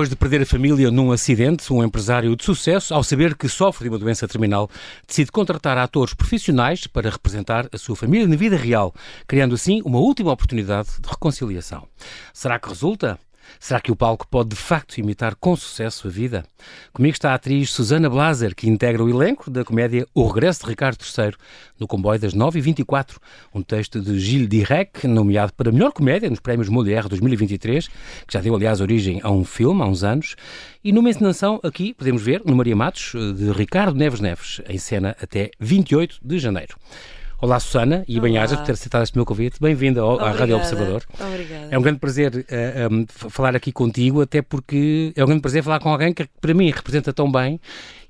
Depois de perder a família num acidente, um empresário de sucesso, ao saber que sofre de uma doença terminal, decide contratar atores profissionais para representar a sua família na vida real, criando assim uma última oportunidade de reconciliação. Será que resulta? Será que o palco pode de facto imitar com sucesso a vida? Comigo está a atriz Susana Blaser, que integra o elenco da comédia O Regresso de Ricardo III, no comboio das 9h24, um texto de Gilles Direc, nomeado para melhor comédia nos Prémios Molière 2023, que já deu, aliás, origem a um filme há uns anos, e numa encenação aqui, podemos ver, no Maria Matos, de Ricardo Neves Neves, em cena até 28 de janeiro. Olá, Susana, e bem-ajas por ter aceitado este meu convite. Bem-vinda à Rádio Observador. Obrigada. É um grande prazer uh, um, falar aqui contigo, até porque é um grande prazer falar com alguém que, para mim, representa tão bem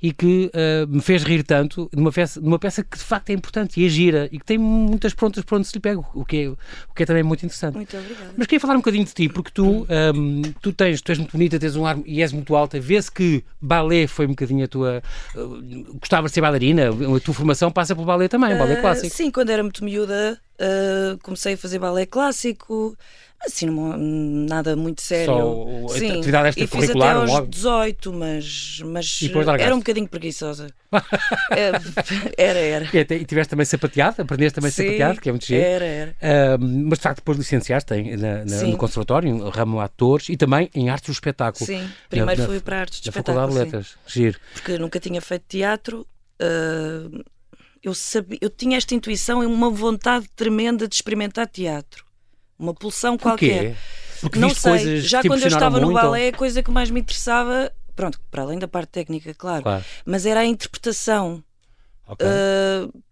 e que uh, me fez rir tanto numa peça, numa peça que de facto é importante e é gira e que tem muitas prontas para onde se lhe pega, o que é, o que é também muito interessante. Muito obrigada. Mas queria falar um bocadinho de ti, porque tu, um, ehm, tu, tens, tu és muito bonita, tens um ar e és muito alta, vê-se que balé foi um bocadinho a tua. Uh, gostava de ser bailarina, a tua formação passa pelo balé também, uh, balé eh, clássico. Sim, quando era muito miúda, comecei a fazer balé clássico. Assim, não, nada muito sério. Só Sim, a atividade extracurricular? Fiz até aos 18, mas, mas era um bocadinho preguiçosa. É, era, era. E, tiveste também sapateado? Aprendeste também Sim, sapateado, que é muito giro. Era, era. Uh, mas de facto depois licenciaste em, na, na, no conservatório, no ramo atores e também em artes do espetáculo. Sim, primeiro na, fui para artes do espetáculo. Faculdade de Letras, giro. Porque nunca tinha feito teatro. Uh, eu, sabia, eu tinha esta intuição e uma vontade tremenda de experimentar teatro uma pulsão qualquer. Porque não sei, já quando eu estava no balé, a coisa que mais me interessava, pronto, para além da parte técnica, claro, claro. mas era a interpretação. Okay. Uh,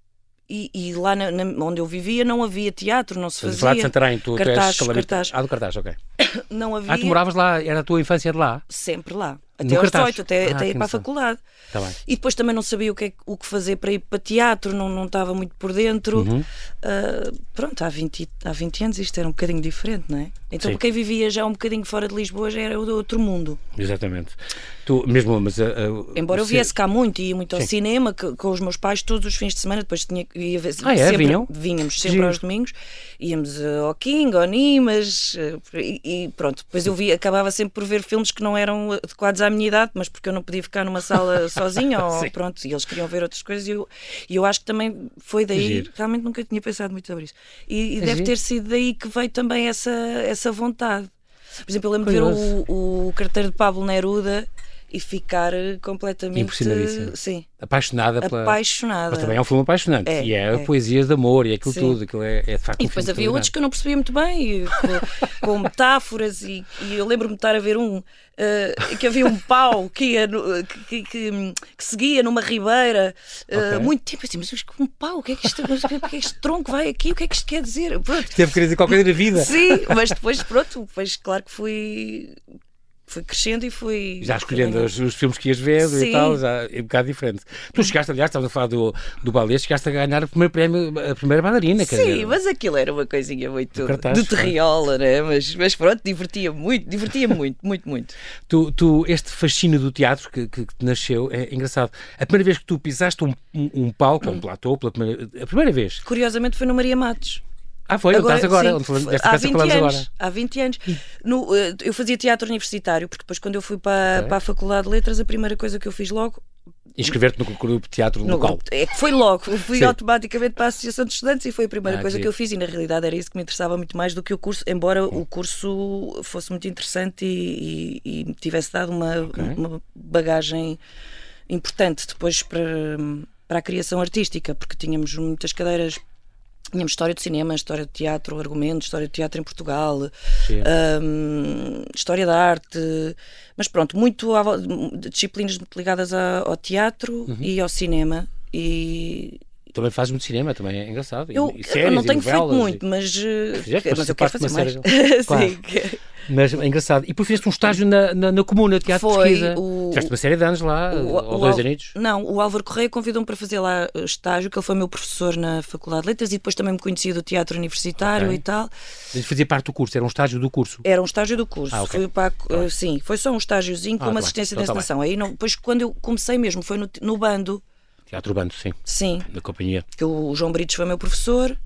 e, e, lá na, na, onde eu vivia não havia teatro, não se fazia. Lá de Santarém, tu, cartaz, tu és cartaz. Ah, do cartaz, ok. não havia. Ah, tu moravas lá, era a tua infância de lá? Sempre lá. Até aos 18, até, ah, até ir para a faculdade. Tá e depois também não sabia o que, é, o que fazer para ir para teatro, não, não estava muito por dentro. Uhum. Uh, pronto, há 20, há 20 anos isto era um bocadinho diferente, não é? Então, quem vivia já um bocadinho fora de Lisboa, já era outro mundo. Exatamente. Tu, mesmo, mas, uh, uh, Embora eu viesse cá muito e ia muito ao Sim. cinema que, com os meus pais todos os fins de semana, depois tinha, ia ver, ah, é? sempre, Vinham? Vínhamos sempre aos domingos, íamos ao King, ao Nimas, e, e, pronto. Depois eu via, acabava sempre por ver filmes que não eram adequados à minha idade, mas porque eu não podia ficar numa sala sozinha, ou pronto, e eles queriam ver outras coisas, e eu, e eu acho que também foi daí, Giro. realmente nunca tinha pensado muito sobre isso. E, e deve Giro. ter sido daí que veio também essa, essa vontade. Por exemplo, eu lembro de ver o, o carteiro de Pablo Neruda e ficar completamente impressionadíssima. Sim. Apaixonada pela. Apaixonada. Mas também é um filme apaixonante. É, e é, é. poesias de amor e aquilo Sim. tudo. Aquilo é, é de facto E um depois havia outros que eu não percebia muito bem, com, com metáforas, e, e, eu lembro-me de estar a ver um uh, que havia um pau que, ia no, que, que, que, seguia numa ribeira uh, okay. muito tempo. Assim, mas um pau, o que é que isto, mas, o que é que este tronco vai aqui? O que é que isto quer dizer? Pronto. Teve que dizer qualquer coisa da vida. Sim, mas depois, pronto, depois, claro que fui foi crescendo e foi. Já escolhendo os, os, filmes que ias ver Sim. e tal, já é um bocado diferente. Tu chegaste, aliás, estávamos a falar do, do balé, chegaste a ganhar o primeiro prémio, a primeira bailarina. Sim, dizer, mas aquilo era uma coisinha muito. de terriola, né? Mas, mas pronto, divertia muito, divertia muito, muito, muito. Tu, tu, este fascínio do teatro que, que, que nasceu é engraçado. A primeira vez que tu pisaste um, um, um palco, hum. um platô, pela primeira, a primeira vez. Curiosamente foi no Maria Matos. Ah, foi? Agora, estás agora? Sim, onde há 20 anos. Agora. Há 20 anos. No, eh, eu fazia teatro universitário, porque depois, quando eu fui para, okay. para a Faculdade de Letras, a primeira coisa que eu fiz logo Inscrever-te no grupo de teatro no local. Grupo, é foi logo, fui Sim. automaticamente para a Associação de Estudantes e foi a primeira ah, coisa que, que eu fiz e na realidade era isso que me interessava muito mais do que o curso, embora hum. o curso fosse muito interessante e, e, e tivesse dado uma, okay. uma bagagem importante depois para, para a criação artística, porque tínhamos muitas cadeiras Tínhamos história de cinema, história de teatro, argumento, história de teatro em Portugal, um, história da arte, mas pronto, muito disciplinas muito ligadas ao teatro uhum. e ao cinema. E, também faz muito cinema, também é engraçado. Eu, e, séries, eu não tenho feito muito, e... mas, Fizeste, mas, mas eu quero fazer mais. Claro. Sim. Mas é engraçado. E depois fizeste um estágio na, na, na comuna de teatro Foi, de pesquisa. O, Fizeste uma série de anos lá, o, ou dois anos? Não, o Álvaro Correia convidou-me para fazer lá eh, estágio, que ele foi meu professor na Faculdade de Letras e depois também me conhecia do teatro universitário okay. e tal. Mas fazia parte do curso, era um estágio do curso? Era um estágio do curso. Ah, okay. foi para, uh, sim, foi só um estágiozinho com ah, uma assistência então, de tá encenação. Aí não, depois quando eu comecei mesmo foi no, no bando. Teatro Bando, sim. Sim. Da companhia. Que o João Britos foi meu professor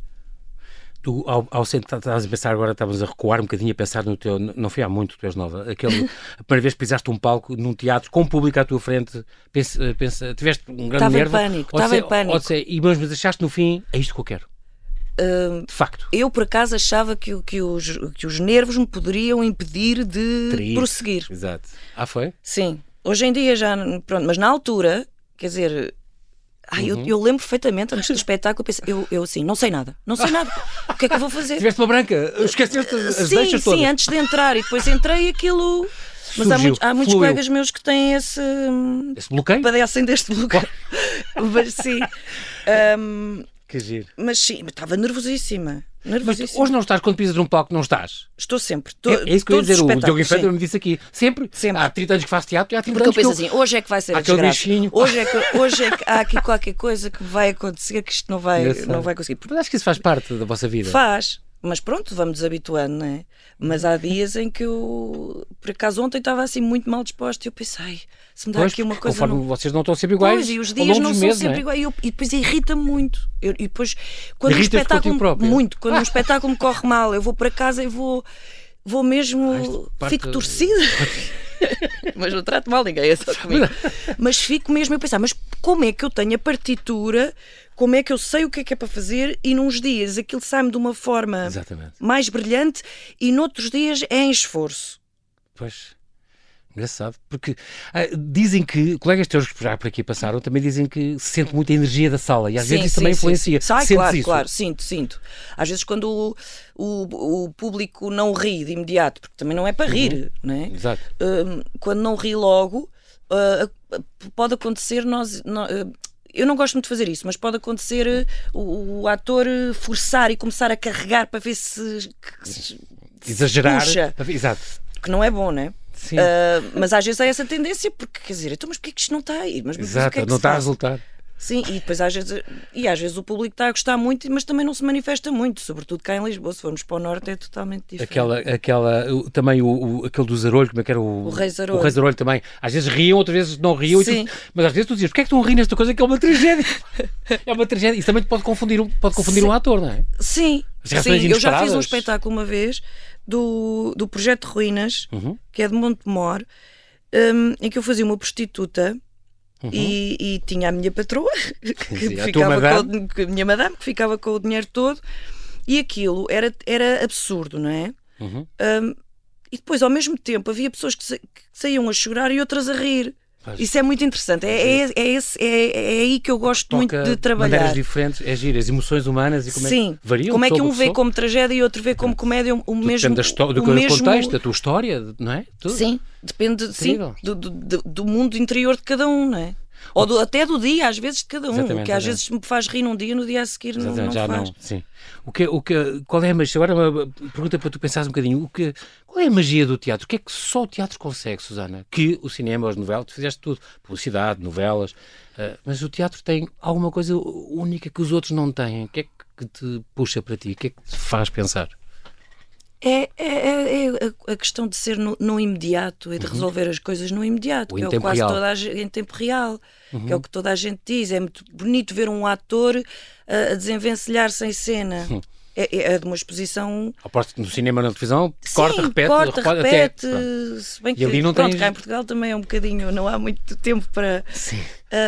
Tu, ao, ao estás a pensar agora, estavas a recuar um bocadinho a pensar no teu. Não foi há muito, tu és nova. Aquele, a primeira vez que pisaste um palco num teatro com um público à tua frente, pensa, pensa, tiveste um grande estava nervo. Estava em pânico, estava em pânico. Ou, e, mas, mas achaste no fim, é isto que eu quero. Uh, de facto. Eu, por acaso, achava que, que, os, que os nervos me poderiam impedir de Teria. prosseguir. Exato. Ah, foi? Sim. Hoje em dia já. Pronto, mas na altura, quer dizer, Ai, uhum. eu, eu, lembro perfeitamente, antes do espetáculo, eu pensei, eu, eu assim, não sei nada, não sei nada, o que é que eu vou fazer? Tiveste uma branca, esqueceste as sim, deixas todas. Sim, antes de entrar, e depois entrei e aquilo... Mas Surgiu, há, muitos, há muitos colegas meus que têm esse... Esse bloqueio? Padecem deste bloqueio. Mas sim... Um, que giro. Mas sim, estava nervosíssima. Mas hoje não estás, quando pisas num palco, não estás? Estou sempre. Tô, é, é isso que eu ia dizer, o Diogo Infante me disse aqui. Sempre? sempre. Há 30 anos que faço teatro e há 30 Porque anos eu penso assim, hoje é que vai ser a desgraça. Hoje é, que, hoje é que há aqui qualquer coisa que vai acontecer que isto não vai, não vai conseguir. Mas acho que isso faz parte da vossa vida. Faz. Mas pronto, vamos desabituando, não é? Mas há dias em que eu, por acaso ontem estava assim muito mal disposto e eu pensei, se me dá pois, aqui uma coisa. Conforme não... vocês não estão sempre iguais. Pois, e os dias não são meses, sempre é? iguais. E, eu, e depois irrita-me muito. Eu, e depois, quando um espetáculo. Muito. Quando um espetáculo me corre mal, eu vou para casa e vou. Vou mesmo. fico torcida. mas não trato mal ninguém, é só comigo. mas fico mesmo a pensar, mas como é que eu tenho a partitura como é que eu sei o que é que é para fazer e nos dias aquilo sai-me de uma forma Exatamente. mais brilhante e noutros dias é em esforço. Pois. Engraçado, porque ah, dizem que, colegas teus que já por aqui passaram, também dizem que se sente muita energia da sala e às sim, vezes isso sim, também sim, influencia. Sim. Sai, claro, isso? claro, sinto, sinto. Às vezes quando o, o, o, público não ri de imediato, porque também não é para rir, uhum. não é? Exato. Uh, quando não ri logo, uh, pode acontecer nós. Uh, eu não gosto muito de fazer isso, mas pode acontecer o, o, ator forçar e começar a carregar para ver se. se Exagerar. Puxa, Exato. Que não é bom, né? Sim. Uh, mas às vezes há essa tendência, porque quer dizer, então, mas porquê que isto não está aí? Mas, Exato, é não está a resultar. Sim, e depois às vezes, e às vezes o público está a gostar muito, mas também não se manifesta muito, sobretudo cá em Lisboa. Se formos para o norte é totalmente diferente. Aquela, aquela, também o, o aquele do Zarolho, como é que era o. O Rei Zarolho. O Rei Zarolho também. Às vezes riam, outras vezes não riam, tu, mas às vezes tu dizias, porquê é que estão a rir nesta coisa que é uma tragédia? é uma tragédia. Isso também pode confundir, pode confundir um ator, não é? Sim, sim. eu já fiz um espetáculo uma vez do, do Projeto Ruínas, uhum. que é de Montemor, um, em que eu fazia uma prostituta Uhum. E, e, tinha a minha patroa, que Sim, ficava a, com, a minha madame, que ficava com o dinheiro todo, e aquilo era, era absurdo, não é? Uhum. Um, e depois, ao mesmo tempo, havia pessoas que, sa que saíam a chorar e outras a rir. Mas, Isso é muito interessante. É, é, é, esse, é, é aí que eu gosto muito de trabalhar. maneiras diferentes, é giro, as emoções humanas e como Sim. é que variam. Como é que um vê como tragédia e outro vê como comédia o mesmo. Depende do, do mesmo... contexto, da tua história, não é? Tudo. Sim, depende sim, do, do, do mundo interior de cada um, não é? Ou do, até do dia, às vezes, de cada um. Exatamente, que às vezes me faz rir num dia, no dia a seguir não, não já faz. não. Sim. O que, o que, qual é a magia? Agora uma pergunta para tu pensares um bocadinho. O que, qual é a magia do teatro? O que é que só o teatro consegue, Susana? Que o cinema, as novelas, tu fizeste tudo. Publicidade, novelas. Uh, mas o teatro tem alguma coisa única que os outros não têm. O que é que te puxa para ti? O que é que te faz pensar? É, é, é, é, a questão de ser no, no imediato e de uhum. resolver as coisas no imediato, o que é o quase real. toda a gente, em tempo real, uhum. que é o que toda a gente diz. É muito bonito ver um ator a, a desenvencilhar-se em cena. Uhum. É, é, de uma exposição. Aposto que no cinema na televisão Sim, corta, repete, corta, repete. Até, se bem que, e ali não pronto, tens... cá em Portugal também é um bocadinho, não há muito tempo para. Sim.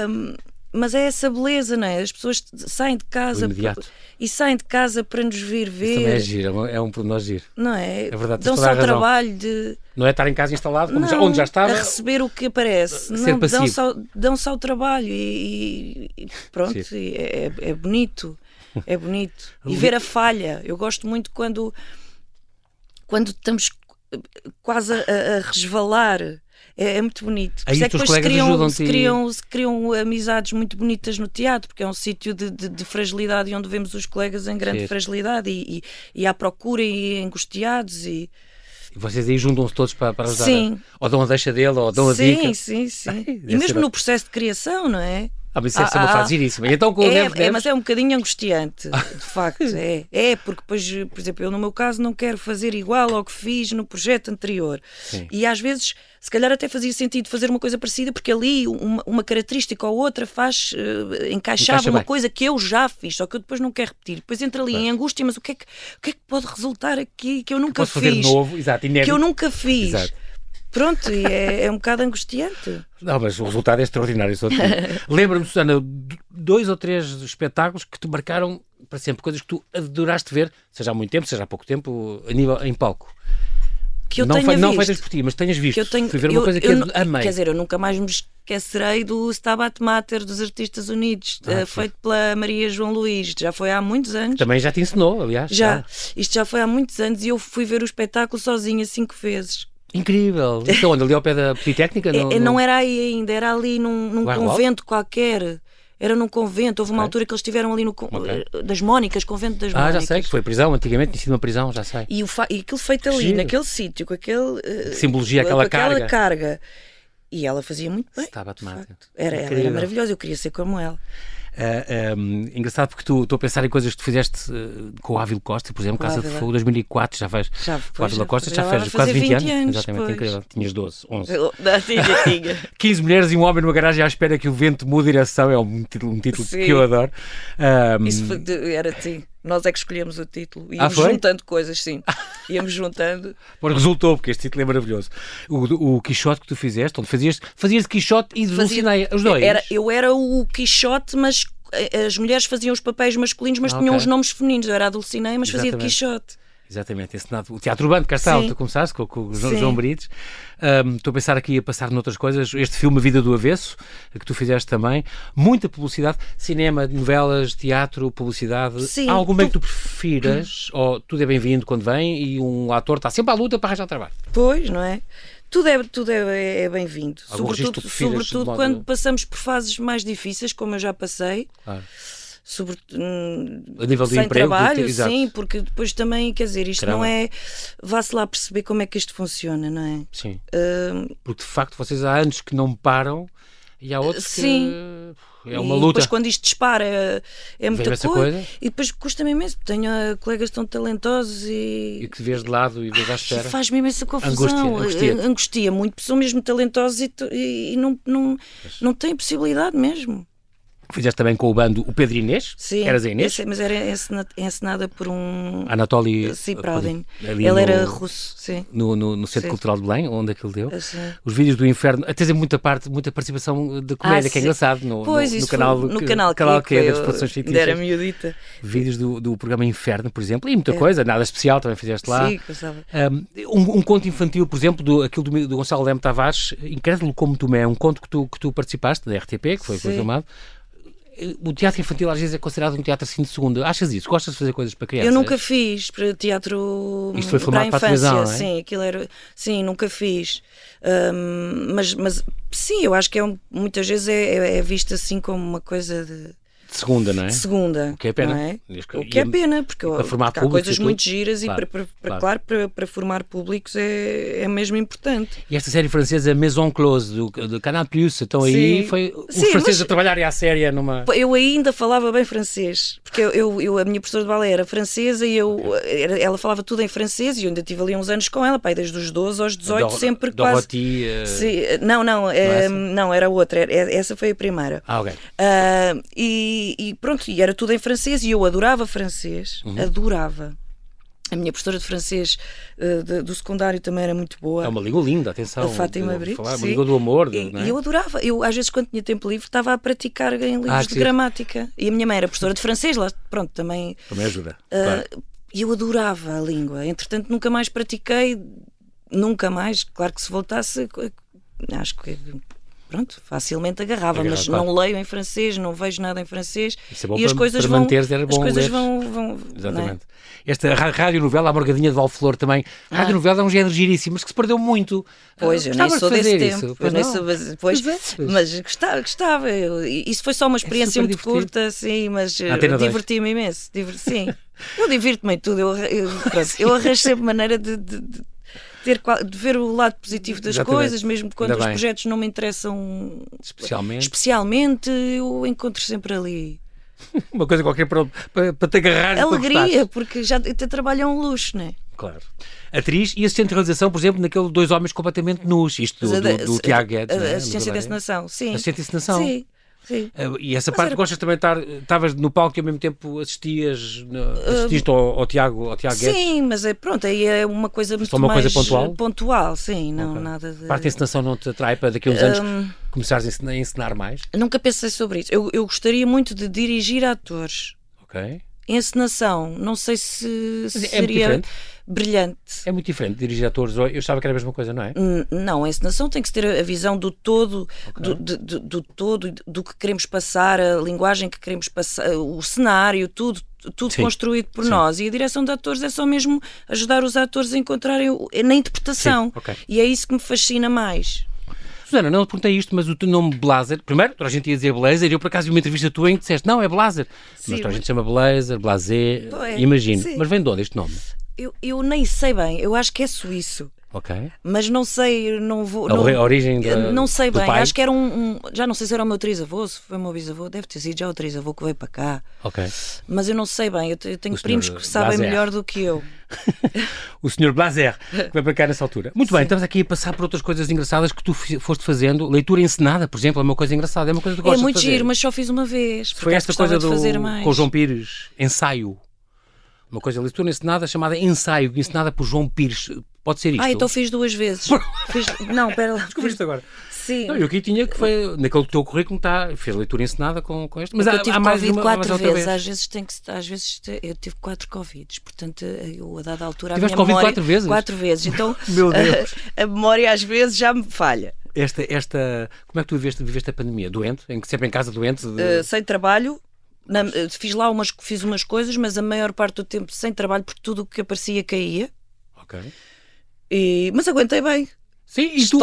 Um, mas é essa beleza, não é? As pessoas saem de casa e saem de casa para nos vir ver. Isso também é giro, é um pormenor giro. Não é? É verdade, Dão-se ao trabalho de. Não é estar em casa instalado, não, já, onde já estava. A receber o que aparece. Não, dão-se ao, dão ao trabalho e, e pronto, e é, é, é bonito. É bonito. E ver a falha. Eu gosto muito quando, quando estamos quase a, a resvalar é, é muito bonito. Aí é que depois se criam, se, criam, se criam amizades muito bonitas no teatro, porque é um sítio de, de, de, fragilidade onde vemos os colegas em grande Sim. fragilidade e, e, e, à procura e angustiados e. E vocês aí juntam-se todos para, para ajudar? Sim. Ou dão a deixa dele, ou dão a sim, dica? Sim, sim, sim. e mesmo no processo de criação, não é? Ah, mas isso ah, é uma ah, fase giríssima. Então, com é, o Neves, é, mas é um bocadinho angustiante, de facto. é, é, porque depois, por exemplo, eu no meu caso não quero fazer igual ao que fiz no projeto anterior. Sim. E às vezes, se calhar até fazia sentido fazer uma coisa parecida, porque ali uma, uma característica ou outra faz, uh, encaixava Encaixa uma bem. coisa que eu já fiz, só que eu depois não quero repetir. Depois entra ali claro. em angústia, mas o que, é que, o que é que pode resultar aqui que eu nunca que fiz? Novo, exato, que eu nunca fiz. Exato. Pronto, e é, é um bocado angustiante. Não, mas o resultado é extraordinário. Lembra-me, Susana, dois ou três espetáculos que te marcaram para sempre, coisas que tu adoraste ver, seja há muito tempo, seja há pouco tempo, a nível, em palco. Que eu não, tenha não visto. feitas por ti, mas tenhas visto. Que eu tenho, Fui ver uma eu, coisa que eu, eu amei. Quer dizer, eu nunca mais me esquecerei do Stabat Mater dos Artistas Unidos, ah, uh, feito pela Maria João Luís. Já foi há muitos anos. Também já te ensinou, aliás. Já. já. Isto já foi há muitos anos e eu fui ver o espetáculo sozinha cinco vezes. Incrível! Então, onde? Ali ao pé da Politécnica? No, é, no... Não era aí ainda, era ali num, num convento qualquer. Era num convento, houve uma okay. altura que eles estiveram ali no okay. Eh, das Mónicas, convento das Mónicas. Ah, já sei, que foi prisão, antigamente tinha sido uma prisão, já sei. E, o fa... e aquilo feito ali, Giro. naquele sítio, com aquele. Uh, simbologia, aquela, aquela carga. carga. E ela fazia muito bem. Estava a tomar. Era, ela era maravilhosa, eu queria ser como ela. Uh, um, ehm, engraçado porque tu estou a pensar em coisas que tu fizeste uh, com o Ávila Costa, por exemplo, Casa de Fogo 2004, já faz. Já, com o Ávila Costa já, já faz quase 20, 20 anos. anos. Exatamente, pois. incrível. Tinhas 12, 11. Não, tinha, tinha. 15 mulheres e um homem numa garagem à espera que o vento mude direção, é um título, um título que eu adoro. Um, Isso foi, era assim. Nós é que escolhemos o título. Íamos ah, juntando coisas, sim. Íamos juntando. Mas resultou, porque este título é maravilhoso. O, o Quixote que tu fizeste, onde fazias, fazias de Quixote e de Dulcinea, os dois. Era, eu era o Quixote, mas as mulheres faziam os papéis masculinos, mas ah, tinham okay. os nomes femininos. Eu era a Dulcinea, mas Exatamente. fazia de Quixote. Exatamente, ensinado. O Teatro Urbano, cá está, tu começaste com, com o João, João Brites. Um, estou a pensar aqui a passar noutras coisas. Este filme, Vida do Avesso, que tu fizeste também. Muita publicidade, cinema, novelas, teatro, publicidade. Sim, Há algum tu... que tu prefiras? ou tudo é bem-vindo quando vem e um ator está sempre à luta para arranjar trabalho? Pois, não é? Tudo é, tudo é, é bem-vindo. Sobretudo, sobretudo quando passamos por fases mais difíceis, como eu já passei. Ah sobre hum, a nível sem de emprego, trabalho, sim, porque depois também, quer dizer, isto Caramba. não é vá-se lá perceber como é que isto funciona, não é? Sim. Uh, porque de facto vocês há anos que não param e há outros sim. que é uma e luta. depois quando isto dispara é, é muita coisa, coisa, e depois custa-me imenso, tenho uh, colegas tão talentosos e... E que vês de lado e vês à espera. Faz-me imensa confusão. Angustia, angustia. angustia muito, são mesmo talentosos e, e, e não, não, não têm possibilidade mesmo. Fizeste também com o bando o Pedro Inês? Sim. Eras a Inês? Esse, mas era encenada por um. Anatoly. Sim, Pradin. Ele no, era russo, sim. No, no, no Centro sim. Cultural de Belém, onde aquilo deu. Os vídeos do inferno. Até tem muita parte, muita participação de comédia, ah, que é engraçado. No, pois, no, no canal, no que, canal, canal que, é das produções fictícias. Era miudita. Vídeos do, do programa Inferno, por exemplo. E muita é. coisa, nada especial também fizeste lá. Sim, gostava. Um, um, conto infantil, por exemplo, do, aquilo do, do Gonçalo Leme Tavares, Incrédulo como tu é um conto que tu, que tu participaste, da RTP, que foi filmado o teatro infantil às vezes é considerado um teatro assim de segunda. Achas isso? Gostas de fazer coisas para crianças? Eu nunca fiz para teatro Isto foi para a, infância, para a televisão, é? sim, aquilo era, sim, nunca fiz. Um, mas, mas sim, eu acho que é muitas vezes é, é, é visto assim como uma coisa de de segunda, não é? Segunda. O que é pena. É? O que é pena, porque, para formar porque há coisas muito giras claro, e, para, para, claro. para, para formar públicos é, é mesmo importante. E esta série francesa Maison Close, do, do Canal Plus, então Sim. aí foi os Sim, franceses a trabalharem à série numa... Eu ainda falava bem francês, porque eu, eu, eu a minha professora de balé era francesa e eu, era, ela falava tudo em francês e eu ainda tive ali uns anos com ela, pai, desde os 12 aos 18, do, sempre Dorothy, quase... Uh... não, não, é, não, era outra, era, essa foi a primeira. Ah, ok. Uh, e e, pronto, e era tudo em francês e eu adorava francês, uhum. adorava. A minha professora de francês uh, de, do secundário também era muito boa. É uma língua linda, atenção. A Fátima Brito. Falar, uma língua do amor. E, é? eu adorava. Eu, às vezes, quando tinha tempo livre, estava a praticar em livros ah, de gramática. E a minha mãe era professora de francês, lá, pronto, também. Também ajuda. Uh, claro. E eu adorava a língua. Entretanto, nunca mais pratiquei, nunca mais. Claro que se voltasse, acho que pronto, facilmente agarrava, Agarra, mas claro. não leio em francês, não vejo nada em francês é e as coisas vão, era bom as coisas ler. vão, vão é? Exatamente. É? Esta rádio novela, a Morgadinha de Valflor também, ah. rádio novela é um género giríssimo, mas que se perdeu muito. Pois, eu nem sou desse tempo, pois nem sou, pois, mas gostava, gostava. Eu, isso foi só uma é experiência é muito divertido. curta, sim, mas eh, diverti-me imenso, diverti, sim. Eu divirto-me em tudo, eu, eu, pronto, eu arranjo sempre maneira de, de, de ter, de ver o lado positivo das Exatamente. coisas, mesmo quando Ainda os bem. projetos não me interessam especialmente. especialmente, eu encontro sempre ali uma coisa qualquer para, para, para te agarrar Alegria, porque já te trabalho é um luxo, não é? Claro. Atriz e assistente de realização, por exemplo, naquele Dois Homens Completamente Nus, isto do, do, do Tiago Guedes. A, é? assistência de encenação, sim. Assistente de encenação. Sim. Sim. Uh, e essa Mas parte era... gostas também de estar, estavas no palco e ao mesmo tempo assistias, assististe uh, ao, ao, Tiago, ao Tiago Guedes? Sim, mas é, pronto, aí é uma coisa muito Só uma mais coisa pontual? pontual, sim, não okay. nada de... Parte da encenação não te atrai para daqui a uns anos um, começares a ensinar, a ensinar, mais? Nunca pensei sobre isso. Eu, eu gostaria muito de dirigir atores. Ok. Encenação, não sei se, é seria brilhante. É muito diferente dirigir atores. Eu achava que era a mesma coisa, não é? Não, a encenação tem que ter a visão do todo, okay. do, do, do, todo, do que queremos passar, a linguagem que queremos passar, o cenário, tudo, tudo Sim. construído por Sim. nós. E a direção de atores é só mesmo ajudar os atores a encontrarem na interpretação. Okay. E é isso que me fascina mais. Susana, não te perguntei isto, mas o teu nome Blazer, primeiro, toda a gente ia dizer Blazer, e eu por acaso vi uma entrevista tua em que disseste, não, é Blazer. Sim, mas toda a gente chama Blazer, Blazer, é, imagino. Sim. Mas vem de onde este nome? Eu, eu nem sei bem, eu acho que é suíço. Ok. Mas não sei, não vou. A não, origem da, Não sei bem, pai? acho que era um, um, Já não sei se era o meu trisavô, se foi o meu bisavô, deve ter sido já o trisavô que veio para cá. Ok. Mas eu não sei bem, eu, eu tenho o primos que sabem Blazer. melhor do que eu. o senhor Blazer, que veio para cá nessa altura. Muito Sim. bem, estamos aqui a passar por outras coisas engraçadas que tu foste fazendo. Leitura encenada, por exemplo, é uma coisa engraçada, é uma coisa que tu É muito giro, mas só fiz uma vez. Foi esta coisa do, com o João Pires, ensaio uma coisa leitura ensinada chamada Ensaio, ensinada por João Pires. Pode ser isto? Ah, então fiz duas vezes. Não, pera lá. Descobriste agora. Sim. Não, eu aqui tinha que foi, naquele teu currículo está, fez leitura ensinada com, com este. Mas há, eu tive há mais Covid uma, quatro vezes. Vez. Às vezes tem que às vezes eu tive quatro Covids, portanto, eu a dada altura Tiveste Covid memória, quatro vezes? Quatro vezes. Então Meu Deus. A, a, memória às vezes já me falha. Esta, esta, como é que tu viveste, viveste a pandemia? Doente? Em, sempre em casa doente? De... Uh, sem trabalho, na, fiz lá umas, fiz umas coisas, mas a maior parte do tempo sem trabalho, porque tudo o que aparecia caía. Ok. E, mas aguentei bem. Sim, e tu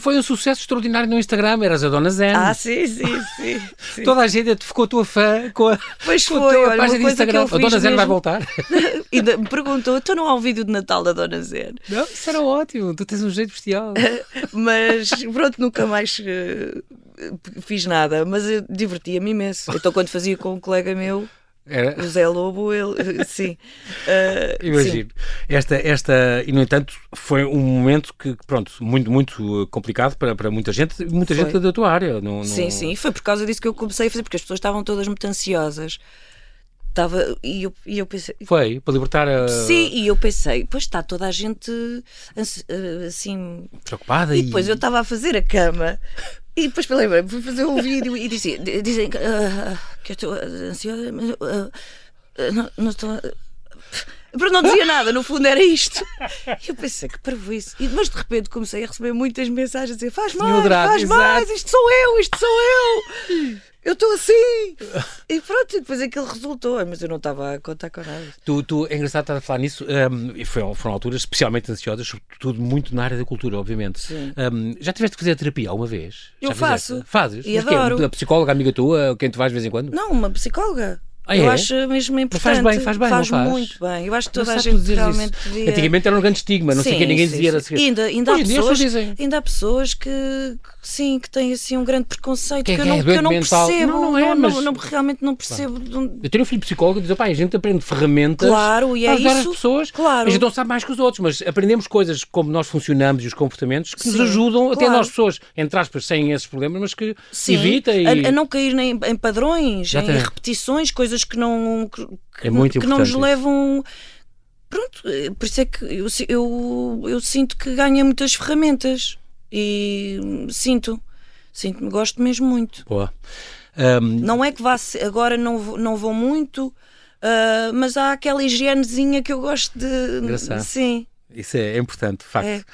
foi um sucesso extraordinário no Instagram, eras a Dona Zen. Ah, sim, sim, sim. sim. Toda a gente ficou tua fã com a, pois com foi, a tua página de Instagram. A Dona Zen mesmo... vai voltar. e me perguntou: tu não há um vídeo de Natal da Dona Zen? Não, isso era ótimo, tu tens um jeito bestial. mas pronto, nunca mais uh, fiz nada, mas divertia-me imenso. Então, quando fazia com um colega meu. Era... O Zé Lobo, ele, sim. Uh, Imagino. Sim. Esta, esta, e no entanto, foi um momento que, pronto, muito, muito complicado para, para muita gente, muita foi. gente da tua área. No, no... Sim, sim, foi por causa disso que eu comecei a fazer, porque as pessoas estavam todas muito ansiosas. Estava, e, eu, e eu pensei. Foi, para libertar a. Sim, e eu pensei, pois está toda a gente assim. Preocupada e. depois eu estava a fazer a cama e depois lembrei fui fazer um vídeo e dizia, dizem uh, que eu estou ansiosa, mas uh, não, não estou. Mas não dizia nada, no fundo era isto. E eu pensei que para isso. E, mas de repente comecei a receber muitas mensagens a dizer: faz mais, faz mais, isto sou eu, isto sou eu eu estou assim! E pronto, e depois aquilo resultou, mas eu não estava a contar com nada. Tu, tu, é engraçado estar a falar nisso, um, e foi, foram alturas especialmente ansiosas, sobretudo muito na área da cultura, obviamente. Um, já tiveste que fazer terapia alguma vez? Eu já faço. Fizeste? Fazes? E mas adoro. Quem? A psicóloga, amiga tua, quem tu vais de vez em quando? Não, uma psicóloga. Ah, eu é? acho mesmo importante. Mas faz bem, faz bem. Faz, faz muito bem. Eu acho que toda a gente realmente isso. devia. Antigamente era um grande estigma, não sim, sei que ninguém sim, dizia sim. Ainda, ainda, há pessoas, ainda há pessoas que, sim, que têm assim um grande preconceito que, é que, eu, não, é, que eu não percebo. Não, não é, mas... não, realmente não percebo. Claro. Eu tenho um filho psicólogo que diz: a gente aprende ferramentas claro, e é para ajudar isso, as pessoas. Claro. A gente não sabe mais que os outros, mas aprendemos coisas como nós funcionamos e os comportamentos que nos ajudam, claro. até nós pessoas, entre aspas, sem esses problemas, mas que evita e... a, a, não cair em, em padrões, Já em tem. repetições, coisas que não. Que, é muito que não nos levam. Pronto, eh, por isso é que eu, eu, eu sinto que ganha muitas ferramentas e sinto, sinto, gosto mesmo muito. Boa. Um... Não é que vá agora não, não vou muito, uh, mas há aquela higienezinha que eu gosto de. Engraçado. Sim. Isso é, é importante, de facto.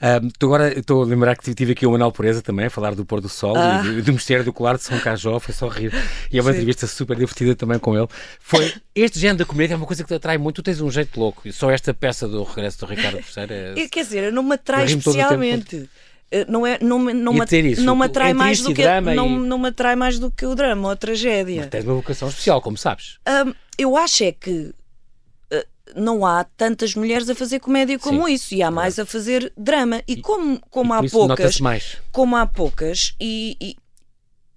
É. Um, agora estou a lembrar que tive aqui o Manuel Pureza também a falar do pôr do sol ah. e do, do Mistério do Colar de São Cajó, foi só rir. E é uma Sim. entrevista super divertida também com ele. Foi este género da comédia é uma coisa que te atrai muito. Tu tens um jeito louco. E só esta peça do regresso do Ricardo III é. Quer dizer, não me atrai especialmente não é não, não, isso, não me atrai mais do que não, e... não me atrai mais do que o drama ou a tragédia. Mas tens uma vocação especial, como sabes. Um, eu acho é que não há tantas mulheres a fazer comédia como Sim, isso e há mais a fazer drama e como como e há poucas como há poucas e, e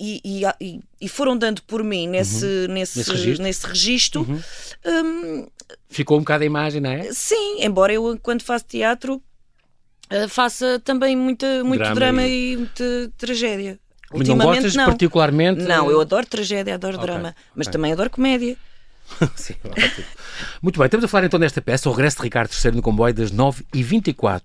e, e, e, foram dando por mim nesse, uhum. nesse, nesse registro, nesse registro uhum. um, ficou um bocado a imagem, não é? Sim, embora eu, quando faço teatro, uh, faça também muita, muito drama, drama e... e muita tragédia. Mas Ultimamente, não gostas não. particularmente? Não, eu adoro tragédia, adoro okay. drama, mas okay. também adoro comédia. Sim. Muito bem, estamos a falar então desta peça, o regresso de Ricardo III no comboio das 9h24.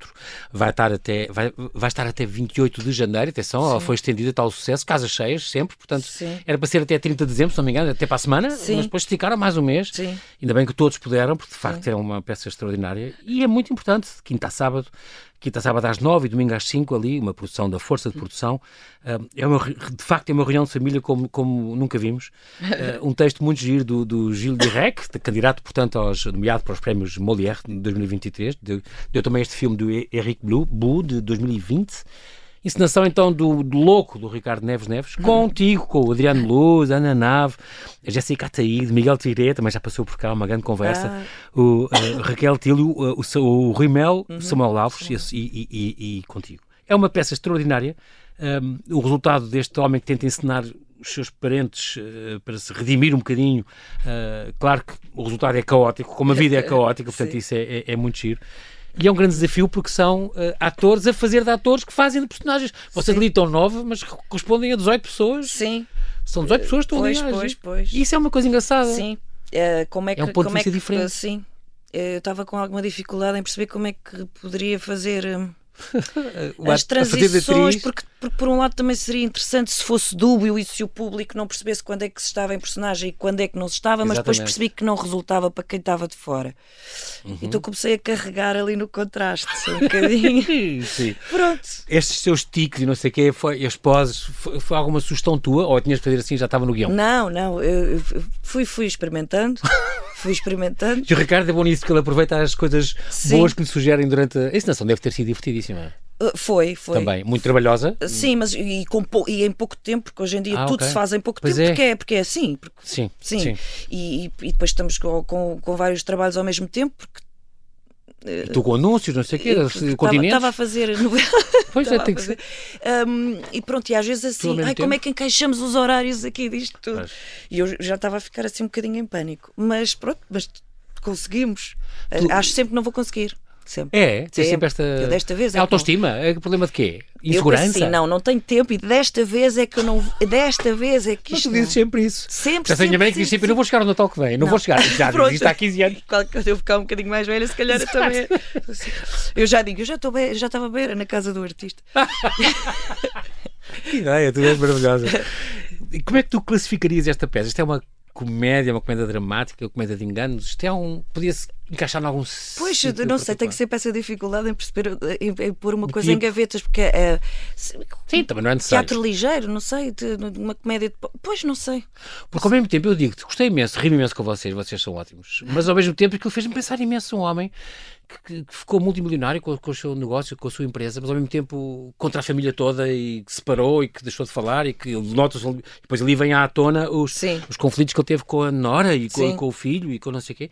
Vai estar até, vai, vai estar até 28 de janeiro, atenção, Sim. ela foi estendida tal sucesso, casas cheias, sempre, portanto, Sim. era para ser até 30 de dezembro, se não me engano, até para a semana, Sim. mas depois esticaram mais um mês. Sim. Ainda bem que todos puderam, porque de facto é uma peça extraordinária e é muito importante, quinta a sábado, quinta, sábado às nove e domingo às cinco ali, uma produção da Força de Produção. é uma, de facto, é uma reunião de família como, como nunca vimos. um texto muito giro do, do Gilles Direc, candidato, portanto, aos, nomeado para os prémios Molière de 2023. Deu, deu também este filme do Henrique Blue, Bou, de 2020. Encenação então do, do, louco do Ricardo Neves Neves, uhum. contigo, com o Adriano Luz, a Ana Nave, a Jéssica Ataíde, Miguel Tiré, também já passou por cá, uma grande conversa, ah. o uh, Raquel Tílio, uh, o, o Rui Mel, uhum. Samuel Alves e, e, e, e, contigo. É uma peça extraordinária. Um, o resultado deste homem que tenta ensinar os seus parentes uh, para se redimir um bocadinho. Uh, claro que o resultado é caótico, como a vida é caótica, portanto, isso é, é, é, muito giro. E é um grande desafio porque são uh, atores a fazer de atores que fazem de personagens. Vocês ali estão nove, mas correspondem a 18 pessoas. Sim. São 18 pessoas que estão pois, ali. Pois, pois. E isso é uma coisa engraçada. Sim. Uh, como é, que, é um ponto como de vista é que, diferente. Sim. Eu estava com alguma dificuldade em perceber como é que poderia fazer. As transições, porque, porque, por um lado também seria interessante se fosse dúbio e se o público não percebesse quando é que se estava em personagem e quando é que não se estava, Exatamente. mas depois percebi que não resultava para quem estava de fora. Uhum. Então comecei a carregar ali no contraste um bocadinho. Sim. Pronto. Estes seus tiques e não sei o quê, foi, as poses, foi, foi, alguma sugestão tua ou tinhas de fazer assim já estava no guião? Não, não, eu fui, fui experimentando. fui experimentando. E o Ricardo é bom nisso, que ele aproveita as coisas Sim. boas que lhe sugerem durante. A encenação deve ter sido divertidíssima. Uh, foi, foi. Também, muito trabalhosa. Uh, sim, mas e, com, e em pouco tempo, porque hoje em dia ah, tudo okay. se faz em pouco pois tempo, é. porque, é, porque é assim. Porque, sim, sim. sim. E, e, depois estamos com, com, com vários trabalhos ao mesmo tempo, porque e tu com anúncios, não sei o quê, continentes. Estava a fazer novela. Pois é, tem que ser. Um, e pronto, e às vezes assim, ai, como é que encaixamos os horários aqui disto tudo? Mas... E eu já estava a ficar assim um bocadinho em pânico. Mas pronto, mas conseguimos. Tu... Acho sempre que não vou conseguir. Sempre. É, tem sempre esta. Eu desta vez é, é autoestima? Não... É problema de quê? Insegurança? Eu não, não tenho tempo e desta vez é que eu não. Desta vez é que isto. Mas tu dizes sempre isso. Sempre. Já tenho a mãe que diz sempre: não vou chegar no Natal que vem, não, não. vou chegar. Já diz isto há 15 anos. Quando eu ficar um bocadinho mais velha, se calhar eu também. Eu já digo, eu já, bem, já estava bem na casa do artista. que ideia, tu és maravilhosa. E como é que tu classificarias esta peça? Isto é uma comédia, uma comédia dramática, uma comédia de enganos. Isto é um. Podia-se encaixar em algum. Pois, não sei, tenho sempre essa dificuldade em perceber, em, em pôr uma coisa tipo... em gavetas, porque é. Sim, também não é necessário. Teatro ligeiro, não sei, de, de uma comédia. De... Pois, não sei. Porque ao mesmo tempo eu digo-te, gostei imenso, ri imenso com vocês, vocês são ótimos, mas ao mesmo tempo aquilo fez-me pensar imenso um homem que, que, ficou multimilionário com, com, o seu negócio, com a sua empresa, mas ao mesmo tempo contra a família toda e que separou e que deixou de falar e que nota depois ali vem à tona os, os conflitos que ele teve com a Nora e com, com, o filho e com não sei o quê.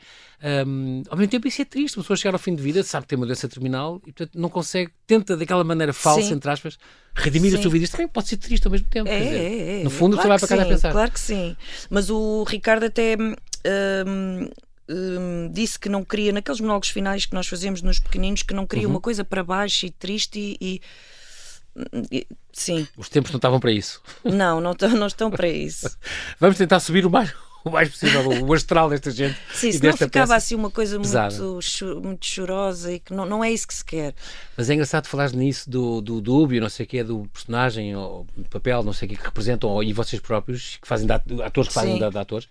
Um, ao mesmo tempo isso é triste, uma pessoa chegar ao fim de vida, sabe que tem uma doença terminal e portanto não consegue, tenta daquela maneira falsa, sim. entre aspas, redimir sim. a sua vida. Isto também pode ser triste ao mesmo tempo. É, dizer, é, é. No fundo claro você vai para casa a pensar. Claro que sim, mas o Ricardo até... Um, um, disse que não queria, naqueles monólogos finais que nós fazemos nos pequeninos, que não queria uhum. uma coisa para baixo e triste e, e, Sim. Os tempos não estavam para isso. Não, não, não estão para isso. Vamos tentar subir o mais, o mais possível o astral desta gente. Sim, se não ficava assim uma coisa muito, muito chorosa e que não, não é isso que se quer. Mas é engraçado falar nisso do, do dúbio, não sei o que é, do personagem ou papel, não sei o que, que representam, ou, e vocês próprios, que fazem de, atores que fazem de, de atores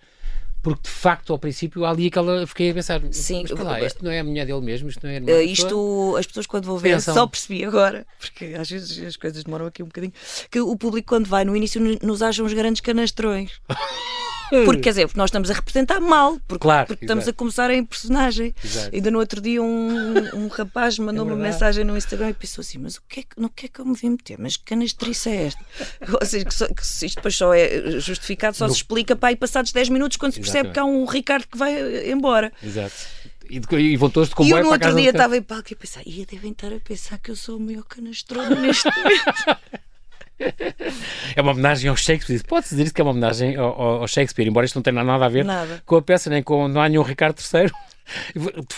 porque de facto ao princípio há ali aquela fiquei a pensar Sim, lá, isto não é a mulher dele mesmo? Isto não é a uh, isto as pessoas quando vão ver Pensam. só percebi agora porque às vezes as coisas demoram aqui um bocadinho que o público quando vai no início nos acham uns grandes canastrões Porque, quer dizer, porque nós estamos a representar mal, porque, claro, porque estamos a começar em personagem. Exato. Ainda no outro dia um, um rapaz mandou é uma mensagem no Instagram e pensou assim: Mas o que é que, no que é que eu me vim meter? Mas que canastriça é esta? Ou seja, que, só, que isto depois só é justificado, só no... se explica para aí passados 10 minutos quando se percebe Exatamente. que há um Ricardo que vai embora. Exato. E, e voltou-te de comboio E eu no outro dia de- estava em palco e a pensar, ia devem estar a pensar que eu sou o maior canastrona neste momento. É uma homenagem ao Shakespeare. Pode-se dizer que é uma homenagem ao, ao- ao Shakespeare, embora isto não tenha nada a ver Nada. com a peça, nem com. Não há nenhum Ricardo III.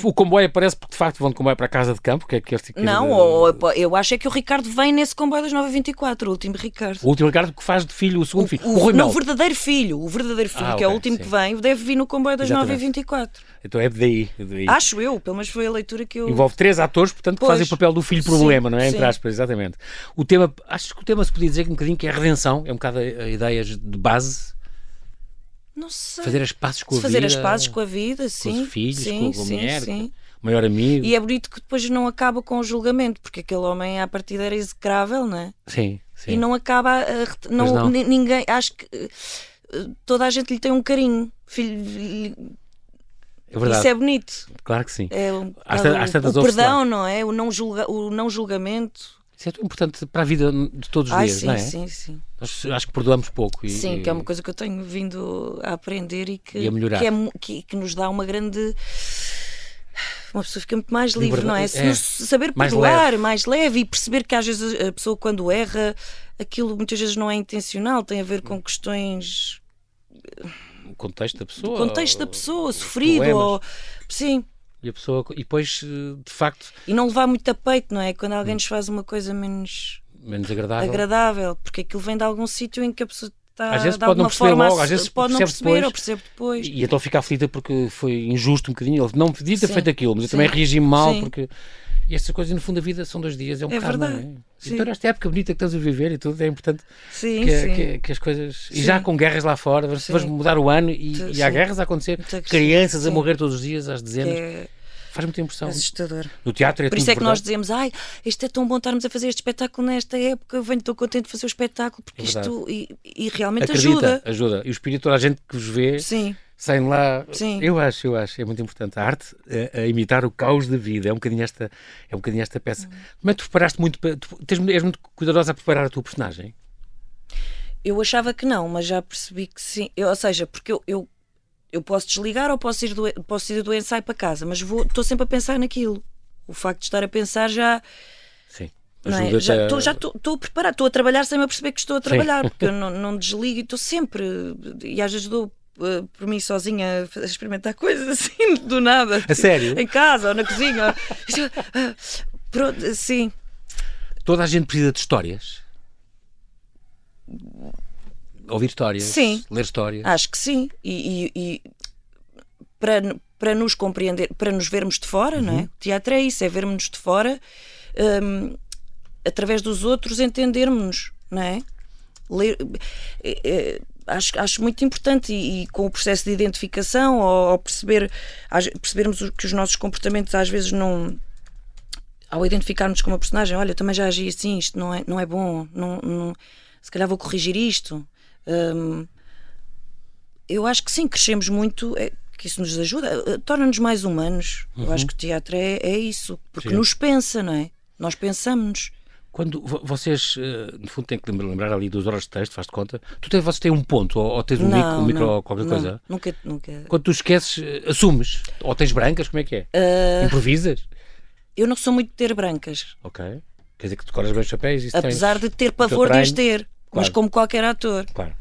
O comboio aparece porque de facto vão de comboio para a casa de campo, que é aquele tipo Não, ou- eu acho é que o Ricardo vem nesse comboio das 9h24, o último Ricardo. O último Ricardo que faz de filho o segundo filho. O, Rui não, o verdadeiro filho, o verdadeiro filho, Ah, que é o último sim. que vem, deve vir no comboio das Exatamente. 9h24. Então é daí. é daí. Acho eu, pelo menos foi a leitura que eu. Envolve três atores, portanto, que Pois. fazem o papel do filho Sim, problema, não é? Entre sim. aspas, exatamente. O tema, acho que o tema se podia dizer que um bocadinho que é a redenção, é um bocado a, a ideia de base, Não sei. fazer as pazes com a fazer vida. as pazes com a vida, sim. os filhos, sim, com a sim, mulher, sim. o maior amigo. E é bonito que depois não acaba com o julgamento, porque aquele homem à partida era execrável, não é? Sim, sim. E não acaba. a ret- não, não. ni- Ninguém. Acho que. eh, Toda a gente lhe tem um carinho. Filho, é verdade, isso é bonito. claro que sim. É um tantas o ouve-se perdão, não é? O não, julga, o não julgamento. Isso é tão importante para a vida de todos os Ai, dias, sim, não é? sim, sim. Nós acho que perdoamos pouco. E, Sim, que é uma coisa que eu tenho vindo a aprender e que, E a melhorar. que, é que- que nos dá uma grande. Uma pessoa fica muito mais livre, Liberdade, não é? Se é. saber Mais perdoar, leve. mais leve e perceber que às vezes a pessoa, quando erra, aquilo muitas vezes não é intencional, tem a ver com questões o contexto da pessoa. do contexto da pessoa, sofrido, ou. Sim, E a pessoa. E depois, eh, de facto, e não levar muito a peito, não é? Quando alguém Hum. nos faz uma coisa menos menos agradável. agradável, porque aquilo vem de algum sítio em que a pessoa está Às vezes de pode não perceber forma logo, às vezes pode não percebe perceber depois. ou percebe depois. E então fica aflita porque foi injusto um bocadinho. Ele não podia ter Sim. feito aquilo, mas eu Sim. também reagi mal Sim. porque. E essas coisas, no fundo, da vida são dois dias, é um É bocado, verdade. não é? Sim. Então, nesta época bonita que estamos a viver e tudo, é importante Sim, que, sim. que- que as coisas. E já com guerras lá fora, vamos, mudar o ano e, e há guerras a acontecer, crianças a morrer todos os dias, às dezenas. é Faz muita impressão. assustador. No teatro é Por tudo isso é que nós verdade. dizemos, ai, isto é tão bom estarmos a fazer este espetáculo nesta época, eu venho tão contente de fazer o espetáculo, porque É isto e, e realmente Acredita, ajuda. ajuda. E o espírito, toda a gente que vos vê, Sim, saem lá. Sim. Eu acho, eu acho. É muito importante. A arte a, a imitar o caos da vida. É um bocadinho esta, é um bocadinho esta peça. Como é que tu preparaste muito? para- Tu, tens, és muito cuidadosa a preparar a tua personagem? eu achava que não, mas já percebi que sim. Eu, ou seja, porque eu, eu, eu posso desligar ou posso ir do, posso ir do ensaio para casa, mas estou sempre a pensar naquilo. O facto de estar a pensar já Sim. É? Já estou já a preparar, estou a trabalhar sem me aperceber que estou a trabalhar, porque eu não, não desligo e estou sempre. E às vezes dou eh, por mim sozinha a experimentar coisas assim, do nada. A sério? Em casa ou na cozinha. Ah, Pronto, sim. Toda a gente precisa de histórias. Ouvir histórias. Sim. Ler histórias. Acho que sim. E, e- e para, para nos compreender, para nos vermos de fora, não é? O teatro é isso, é vermos-nos de fora, hum, através dos outros entendermos-nos, não é? Ler, é, é, acho, acho muito importante e, e com o processo de identificação ou, ou perceber, percebermos que os nossos comportamentos às vezes não ao identificarmos com uma personagem, olha, eu também já agi assim, isto não é, não é bom, não, não- se calhar vou corrigir isto. Hum, eu acho que sim, crescemos muito, é, que isso nos ajuda, eh, torna-nos mais humanos. Eu acho que o teatro é, é isso, porque Uhum. Sim. nos pensa, não é? Nós pensamos. Quando vo- vocês, eh, no fundo, têm que lembrar, ali duas horas de texto, faz de conta. Tu tens, vocês têm um ponto, ou, ou tens um, micro, um micro ou qualquer não, coisa? Nunca, nunca. Quando tu esqueces, eh, assumes? Ou tens brancas? Como é que é? Eh, Improvisas? Eu não sou muito de ter brancas, Ok. Quer dizer que decoras bem os chapéus apesar tens... de ter pavor de as ter, mas como qualquer ator. Claro.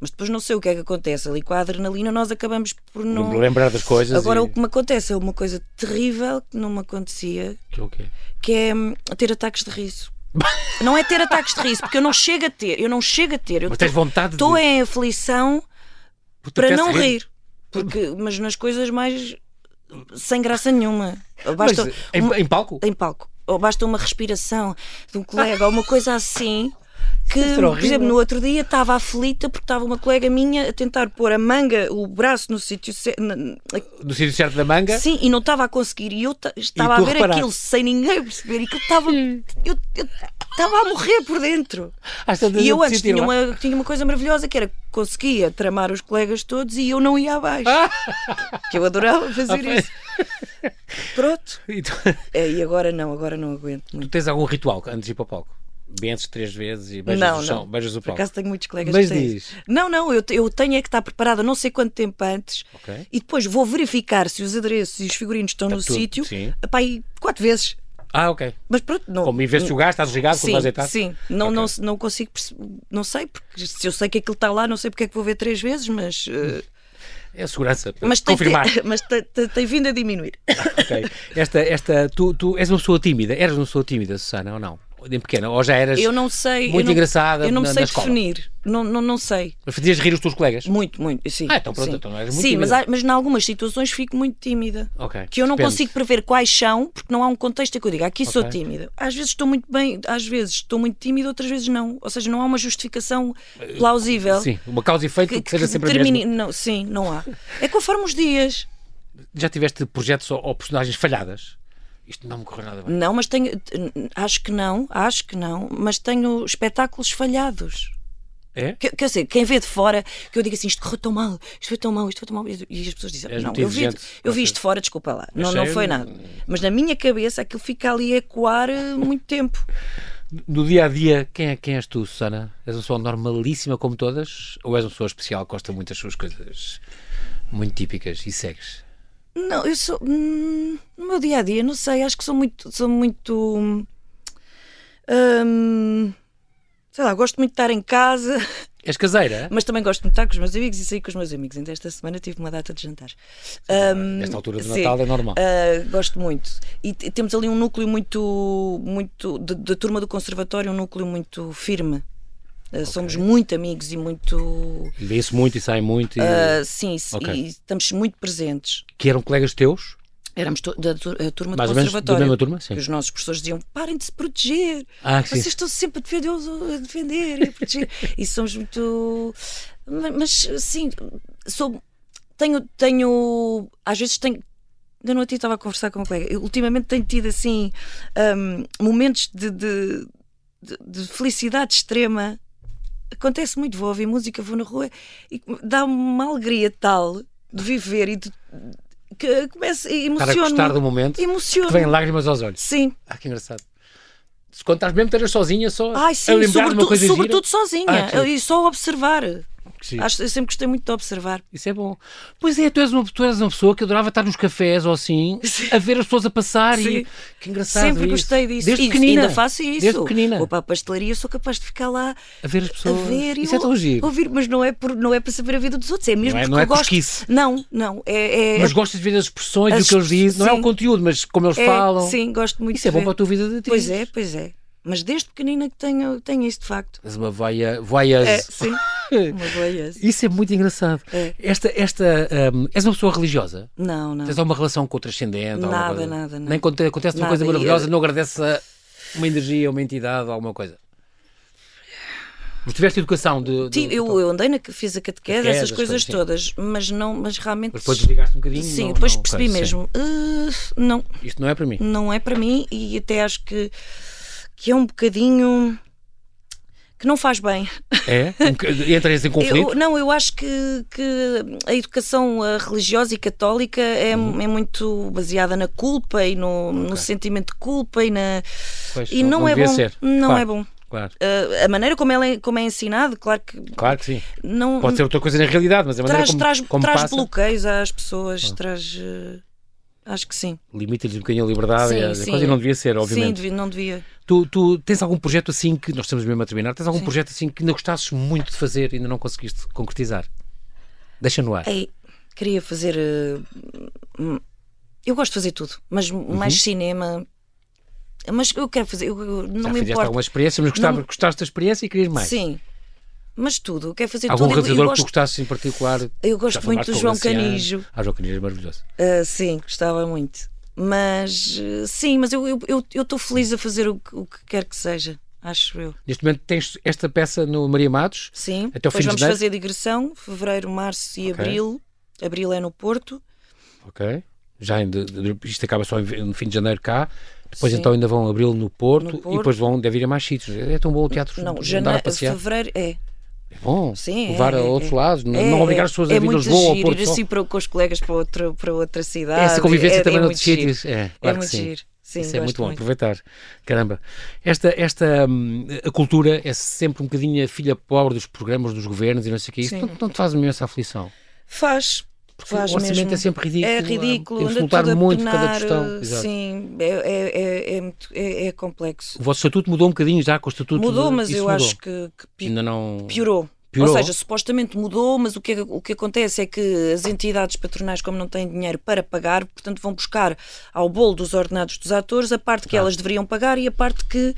Mas depois não sei o que é que acontece. Ali com a adrenalina nós acabamos por não. Lembrar das coisas Agora e... o que me acontece é uma coisa terrível que não me acontecia, Que é o quê? que é hum, ter ataques de riso. não é ter ataques de riso, porque eu não chego a ter, eu não chego a ter. Eu Mas tens vontade estou de... em aflição Porque para não rir. Porque, mas nas coisas mais sem graça nenhuma. Basta Mas, em, uma- em palco? em palco. Ou basta uma respiração de um colega ou uma coisa assim. Que, Deve ser por exemplo, no outro dia estava aflita porque estava uma colega minha a tentar pôr a manga, o braço no sítio ce- na- No sítio certo da manga? Sim, e não estava a conseguir. E eu ta- estava tu a ver reparaste? aquilo sem ninguém perceber. E que eu estava. Eu eu estava a morrer por dentro. E eu antes tinha uma, tinha uma coisa maravilhosa que era que conseguia tramar os colegas todos e eu não ia abaixo. Que eu adorava fazer isso. Pronto. E tu, É, e agora não, agora não aguento tu muito. tens algum ritual antes de ir para o palco? Bentes três vezes e beijas não, o chão, não. beijas o Por acaso tenho muitos colegas Mas que têm. diz. Não, não, eu, eu tenho é que estar preparada não sei quanto tempo antes okay. e depois vou verificar se os adereços e os figurinos estão Está no sítio para aí quatro vezes. Ah, ok. Mas pronto, não. Como em vez de jogar, está desligado sim, quando vais Sim, não, okay. não, não consigo, não sei, porque se eu sei que aquilo está lá, não sei porque é que vou ver três vezes, mas. Uh... É a segurança, mas confirmar. Tem, mas tem, tem, tem, vindo a diminuir. ok. Esta, esta, tu, tu és uma pessoa tímida. Eras uma pessoa tímida, Susana, ou não? Em pequena? Ou já eras eu não sei, muito eu não, engraçada Eu não na, sei na definir. Não, não, não sei. Mas fazias rir os teus colegas? Muito, muito. Sim. Ah, então pronto, sim. então não eras muito Sim, mas, há, mas em algumas situações fico muito tímida. Que eu não Depende. consigo prever quais são, porque não há um contexto em que eu diga aqui okay. sou tímida. Às vezes estou muito bem, às vezes estou muito tímida, outras vezes não. Ou seja, não há uma justificação plausível. Sim, uma causa e efeito que, que seja sempre termine... a mesma. Não, sim, não há. É conforme os dias. Já tiveste projetos ou, ou personagens falhadas? Isto não me correu nada bem. Não, mas tenho. Acho que não, acho que não, mas tenho espetáculos falhados. É? Que, quer dizer, quem vê de fora, que eu digo assim, isto correu tão mal, isto foi tão mal, isto foi tão mal, e as pessoas dizem, És não, eu vi, eu vi isto de fora, desculpa lá, não, não foi nada. Mas na minha cabeça aquilo fica ali a ecoar eh, muito tempo. No dia a dia, quem, é, quem és tu, Susana? És uma pessoa normalíssima como todas? Ou és uma pessoa especial que gosta muito das suas coisas muito típicas e segues? Não, eu sou. Hum, no meu dia a dia, não sei, acho que sou muito. Sou muito. Hum, sei lá, gosto muito de estar em casa. És caseira? Mas também gosto muito de estar com os meus amigos e sair com os meus amigos. Ainda esta semana tive uma data de jantar. Um, Nesta altura do Natal é normal. Uh, gosto muito. E temos ali um núcleo muito. muito da turma do conservatório, um núcleo muito firme. Eh, okay. Somos muito amigos e muito. Vê-se muito e sai muito. E... Uh, sim, okay. e estamos muito presentes. Que eram colegas teus? Éramos da turma Mais do conservatório. da mesma turma? Sim. os nossos professores diziam: parem de se proteger. Ah, Vocês sim. estão sempre a defender, a defender e a proteger. e somos muito. Mas, sim, sou. Tenho. tenho às vezes tenho. Ainda não estava a conversar com uma colega. Eu, ultimamente tenho tido assim um, momentos de, de, de, de felicidade extrema acontece muito, vou ouvir música, vou na rua e dá uma alegria tal de viver e de que começa emociona. Estar a gostar do momento. Emociona. Vem lágrimas aos olhos. Sim. Ah, que engraçado. Se quando estás mesmo, estejas sozinha, só Ai, sim, a lembrar de uma coisa Sobretudo sozinha. Ah, e só observar. Acho, eu sempre gostei muito de observar. Isso é bom. Pois é, tu és uma, tu és uma pessoa que adorava estar nos cafés ou assim, Sim. a ver as pessoas a passar Sim. e que engraçado. Sempre isso. gostei disso. Desde e pequenina. ainda faço isso. Desde pequenina. Vou para a pastelaria, sou capaz de ficar lá a ver as pessoas. A ver isso é tão giro. Ouvir, mas não é, por, não é para saber a vida dos outros, é mesmo não é, porque não é eu gosto. Não, não. É, é... Mas gostas de ver as expressões, as... o que eles dizem, não é o conteúdo, mas como eles é, falam. Sim, gosto muito. Isso é bom para a tua vida de atriz. Pois é, pois é. Mas desde pequenina que tenho, tenho isso de facto. És uma voia, voias. É, sim. uma voias. Isso é muito engraçado. É. Esta, esta, um, és uma pessoa religiosa? Não, não. Tens alguma relação com o transcendente? Nada, nada, nada. Nem quando acontece uma coisa maravilhosa, não agradeces a uma energia, uma entidade, alguma coisa? Mas tiveste educação de. de... eu, eu andei na fiz a catequese, essas coisas, todas, mas não, mas realmente. Mas depois desligaste um bocadinho? Sim, não, depois não, percebi okay, mesmo. Uh, não. Isto não é para mim. Não é para mim e até acho que que é um bocadinho que não faz bem. É? Entras em conflito? Eu, não, eu acho que, que a educação religiosa e católica é, uhum. é muito baseada na culpa e no, okay. no sentimento de culpa e na. Pois, e não, não, é bom. Ser. Não claro. é bom. Claro. Uh, a maneira como, ela é, como é ensinado, claro que. Claro que sim. Não, Pode ser outra coisa na realidade, mas a maneira traz, como, traz, como traz passa... bloqueios às pessoas, ah. traz. Uh, acho que sim. Limita-lhes um bocadinho a liberdade sim, e a sim. coisa não devia ser, obviamente. Sim, não devia. Tu, tu tens algum projeto assim que, nós estamos mesmo a terminar, tens algum Sim. projeto assim que ainda gostasses muito de fazer e ainda não conseguiste concretizar? Deixa no ar. Ei, queria fazer. Uh, eu gosto de fazer tudo, mas uhum. mais cinema. Mas eu quero fazer. Eu, eu não Já me importa. alguma experiência, mas gostava, não... gostaste da experiência e querias mais? Sim. Mas tudo, eu quero fazer Algum tudo. realizador eu, eu que tu gostasses em particular? Eu gosto muito do João Canijo. Ah, João Canijo é maravilhoso. Uh, sim, gostava muito. Mas sim, mas eu estou eu, eu, eu feliz a fazer o, o que quer que seja acho eu. Neste momento tens esta peça no Maria Matos? Sim, até o fim vamos de fazer digressão, fevereiro, março e okay. abril. Abril é no Porto. Ok. Já em, de, de, isto acaba só no fim de janeiro cá. Depois Sim. então ainda vão abril no Porto, no Porto, e depois vão, deve ir a mais sítios. É tão bom o teatro. Não, janeiro, fevereiro é. É bom. Sim, levar é, a outros é, lados, é, não obrigar as pessoas é a vir a Lisboa ou Porto. Ir assim para, com os colegas para outra, para outra cidade. Essa convivência é, também é noutros sítios. É, claro é muito sim. giro. Sim, Isso é muito bom, muito. aproveitar. Caramba, esta, esta hum, a cultura é sempre um bocadinho a filha pobre dos programas dos governos e não sei o que. Isso não, não te faz imensa aflição? Faz, porque faz o orçamento mesmo. é sempre ridículo. É ridículo, temos lutar muito penar, cada questão. Exato. Sim, é, é, é, é, é, complexo. O vosso estatuto mudou um bocadinho já com o estatuto Mudou, mas eu mudou. acho que, que pi Ainda não... piorou. Piorou. Ou seja, supostamente mudou, mas o que, o que acontece é que as entidades patronais, como não têm dinheiro para pagar, portanto vão buscar ao bolo dos ordenados dos atores a parte que elas deveriam pagar e a parte que,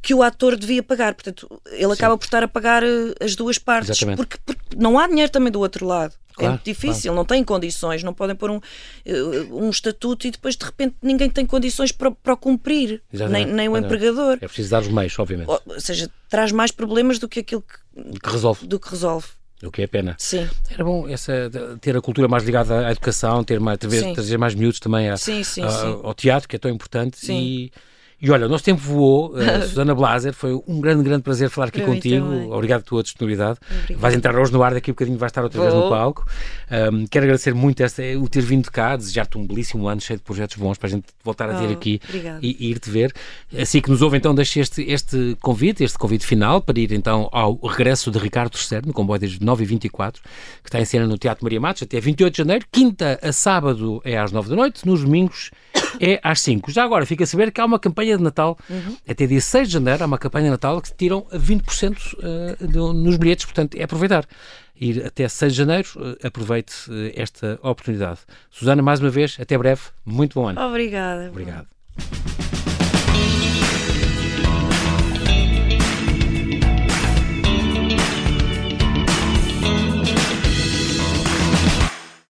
que o ator devia pagar. Portanto, ele Sim. acaba por estar a pagar eh, as duas partes, porque, porque não há dinheiro também do outro lado. É claro, é muito difícil, claro. não têm condições, não podem pôr um, eh, um estatuto e depois de repente ninguém tem condições para, para o cumprir, nem, nem o empregador. É preciso dar os meios, obviamente. Ou, ou seja, traz mais problemas do que aquilo que, que resolve. Do que resolve. O que é pena. Sim. Era bom essa, ter a cultura mais ligada à educação, ter mais, trazer, trazer mais miúdos também a, sim, sim, a, ao teatro, que é tão importante. Sim. E, e olha, o nosso tempo voou. Uh, Susana Blaser, foi um grande, grande prazer falar aqui contigo. Obrigado pela tua disponibilidade. Obrigada. Vais entrar hoje no ar, daqui a um bocadinho vais estar outra Vou. vez no palco. Um, quero agradecer muito esta, o ter vindo cá, desejar-te um belíssimo ano cheio de projetos bons para a gente voltar a ter oh, aqui e, e ir-te ver. Assim que nos ouve, então, deixo este, este convite, este convite final, para ir então ao regresso de Ricardo III, no comboio das 9h24, que está em cena no Teatro Maria Matos, até 28 de janeiro. Quinta a sábado é às 9 da noite, nos domingos é às 5. Já agora fica a saber que há uma campanha de Natal, uhum. até dia 6 de janeiro, há uma campanha de Natal que tiram 20% uh, nos bilhetes, portanto é aproveitar. Ir até 6 de janeiro, uh, aproveite uh, esta oportunidade. Susana, mais uma vez, até breve, muito bom ano. Obrigada. Obrigado.